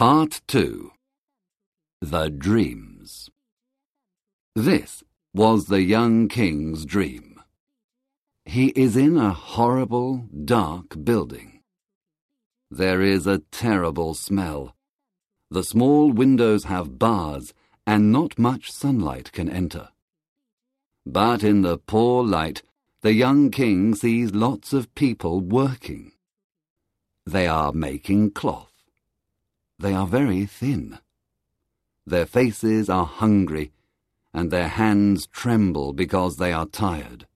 Part 2 The Dreams This was the young king's dream. He is in a horrible, dark building. There is a terrible smell. The small windows have bars, and not much sunlight can enter. But in the poor light, the young king sees lots of people working. They are making cloth. They are very thin. Their faces are hungry, and their hands tremble because they are tired.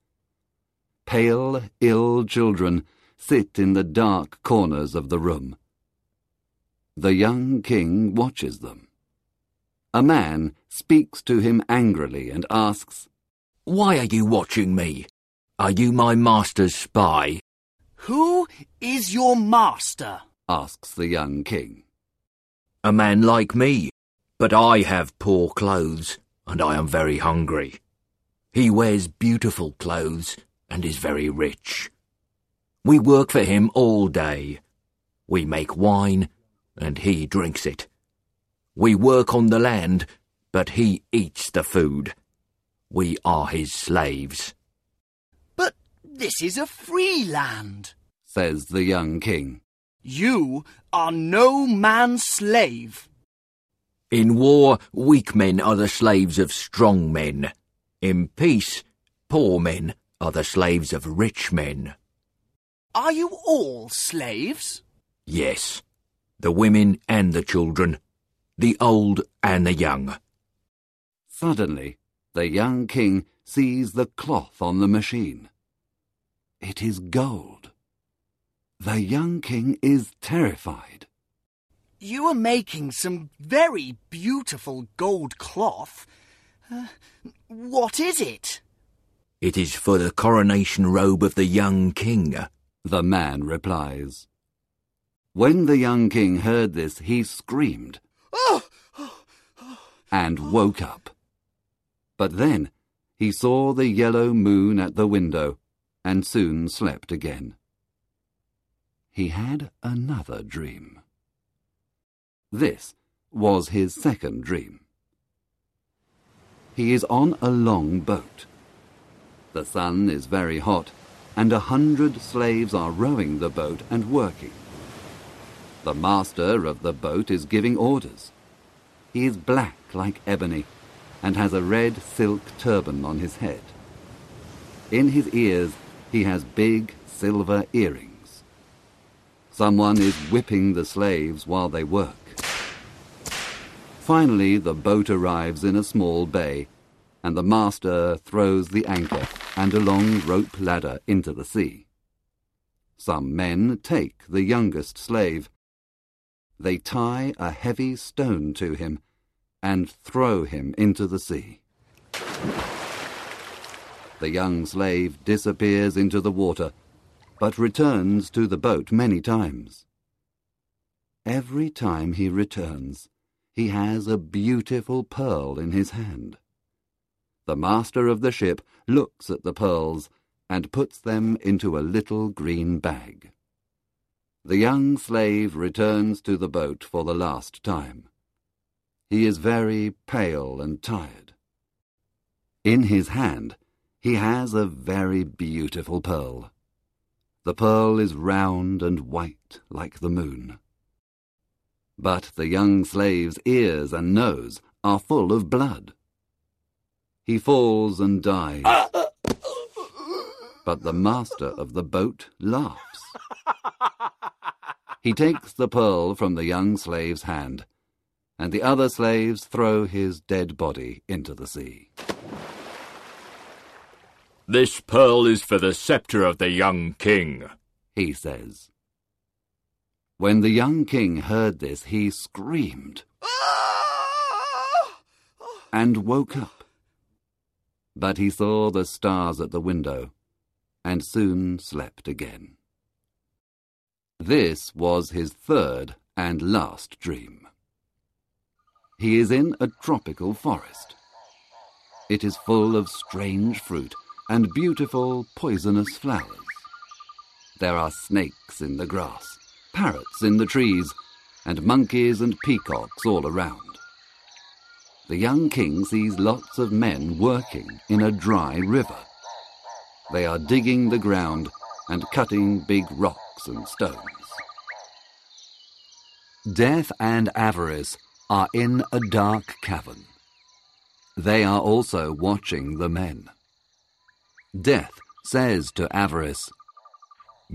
Pale, ill children sit in the dark corners of the room. The young king watches them. A man speaks to him angrily and asks, Why are you watching me? Are you my master's spy? Who is your master? asks the young king. A man like me, but I have poor clothes, and I am very hungry. He wears beautiful clothes and is very rich. We work for him all day. We make wine, and he drinks it. We work on the land, but he eats the food. We are his slaves. But this is a free land, says the young king. You are no man's slave. In war, weak men are the slaves of strong men. In peace, poor men are the slaves of rich men. Are you all slaves? Yes, the women and the children, the old and the young. Suddenly, the young king sees the cloth on the machine. It is gold. The young king is terrified. You are making some very beautiful gold cloth. Uh, what is it? It is for the coronation robe of the young king, the man replies. When the young king heard this, he screamed and woke up. But then he saw the yellow moon at the window and soon slept again he had another dream. This was his second dream. He is on a long boat. The sun is very hot, and a hundred slaves are rowing the boat and working. The master of the boat is giving orders. He is black like ebony, and has a red silk turban on his head. In his ears he has big silver earrings. Someone is whipping the slaves while they work. Finally, the boat arrives in a small bay, and the master throws the anchor and a long rope ladder into the sea. Some men take the youngest slave. They tie a heavy stone to him and throw him into the sea. The young slave disappears into the water but returns to the boat many times. Every time he returns, he has a beautiful pearl in his hand. The master of the ship looks at the pearls and puts them into a little green bag. The young slave returns to the boat for the last time. He is very pale and tired. In his hand, he has a very beautiful pearl. The pearl is round and white like the moon. But the young slave's ears and nose are full of blood. He falls and dies. But the master of the boat laughs. He takes the pearl from the young slave's hand, and the other slaves throw his dead body into the sea. This pearl is for the sceptre of the young king, he says. When the young king heard this, he screamed and woke up. But he saw the stars at the window and soon slept again. This was his third and last dream. He is in a tropical forest. It is full of strange fruit and beautiful poisonous flowers. There are snakes in the grass, parrots in the trees, and monkeys and peacocks all around. The young king sees lots of men working in a dry river. They are digging the ground and cutting big rocks and stones. Death and Avarice are in a dark cavern. They are also watching the men. Death says to Avarice,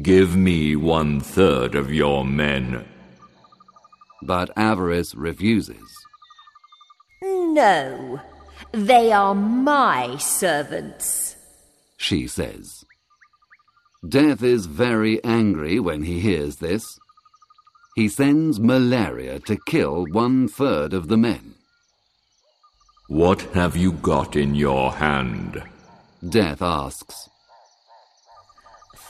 Give me one third of your men. But Avarice refuses. No, they are my servants, she says. Death is very angry when he hears this. He sends malaria to kill one third of the men. What have you got in your hand? Death asks.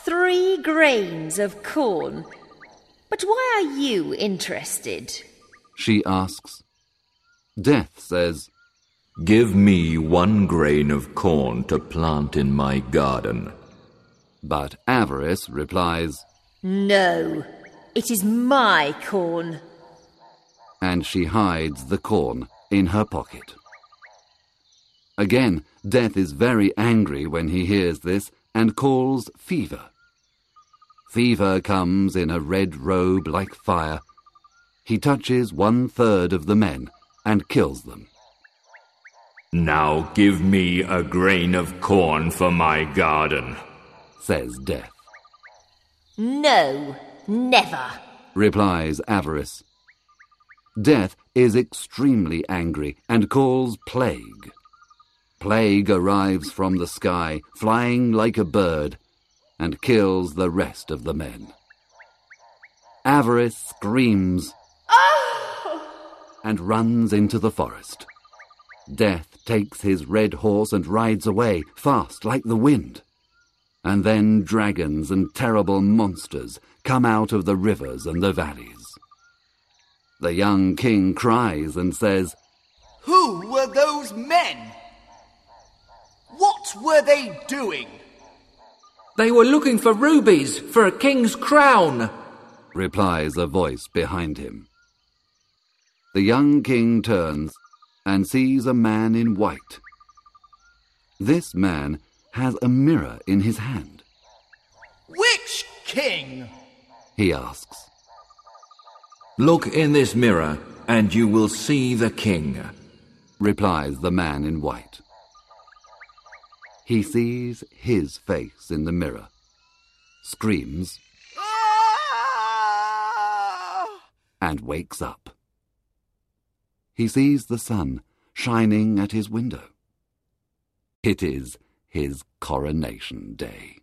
Three grains of corn. But why are you interested? She asks. Death says, Give me one grain of corn to plant in my garden. But Avarice replies, No, it is my corn. And she hides the corn in her pocket. Again, Death is very angry when he hears this and calls Fever. Fever comes in a red robe like fire. He touches one third of the men and kills them. Now give me a grain of corn for my garden, says Death. No, never, replies Avarice. Death is extremely angry and calls Plague. Plague arrives from the sky, flying like a bird, and kills the rest of the men. Avarice screams and runs into the forest. Death takes his red horse and rides away, fast like the wind. And then dragons and terrible monsters come out of the rivers and the valleys. The young king cries and says, Who were those men? What were they doing? They were looking for rubies for a king's crown, replies a voice behind him. The young king turns and sees a man in white. This man has a mirror in his hand. Which king? he asks. Look in this mirror, and you will see the king, replies the man in white. He sees his face in the mirror, screams, Ah! and wakes up. He sees the sun shining at his window. It is his coronation day.